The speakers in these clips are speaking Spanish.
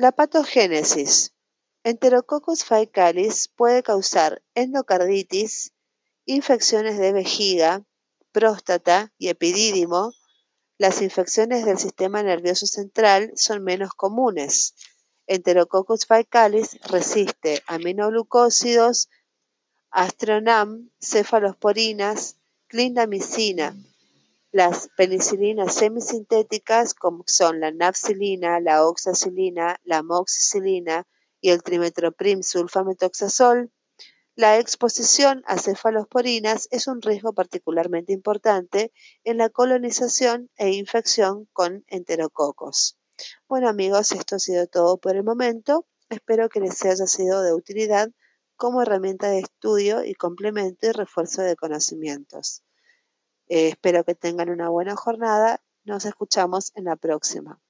La patogénesis. Enterococcus faecalis puede causar endocarditis, infecciones de vejiga, próstata y epidídimo. Las infecciones del sistema nervioso central son menos comunes. Enterococcus faecalis resiste aminoglucósidos, astronam, cefalosporinas, clindamicina. Las penicilinas semisintéticas, como son la nafcilina, la oxacilina, la moxicilina y el trimetoprim sulfametoxazol, la exposición a cefalosporinas es un riesgo particularmente importante en la colonización e infección con enterococos. Bueno amigos, esto ha sido todo por el momento. Espero que les haya sido de utilidad como herramienta de estudio y complemento y refuerzo de conocimientos. Eh, espero que tengan una buena jornada. Nos escuchamos en la próxima.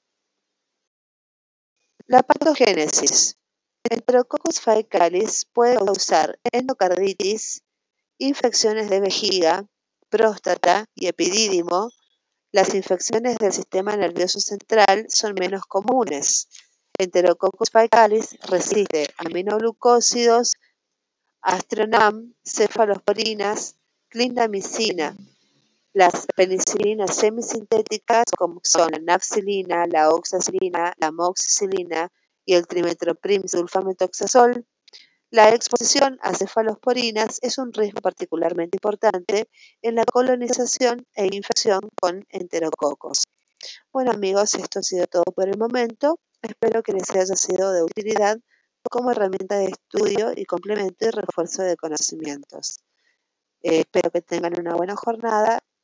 La patogénesis. Enterococcus faecalis puede causar endocarditis, infecciones de vejiga, próstata y epidídimo. Las infecciones del sistema nervioso central son menos comunes. Enterococcus faecalis resiste aminoglucósidos, astronam, cefalosporinas, clindamicina. Las penicilinas semisintéticas, como son la nafcilina, la oxacilina, la moxicilina y el trimetoprim sulfametoxazol, la exposición a cefalosporinas es un riesgo particularmente importante en la colonización e infección con enterococos. Bueno amigos, esto ha sido todo por el momento. Espero que les haya sido de utilidad como herramienta de estudio y complemento y refuerzo de conocimientos. Eh, espero que tengan una buena jornada.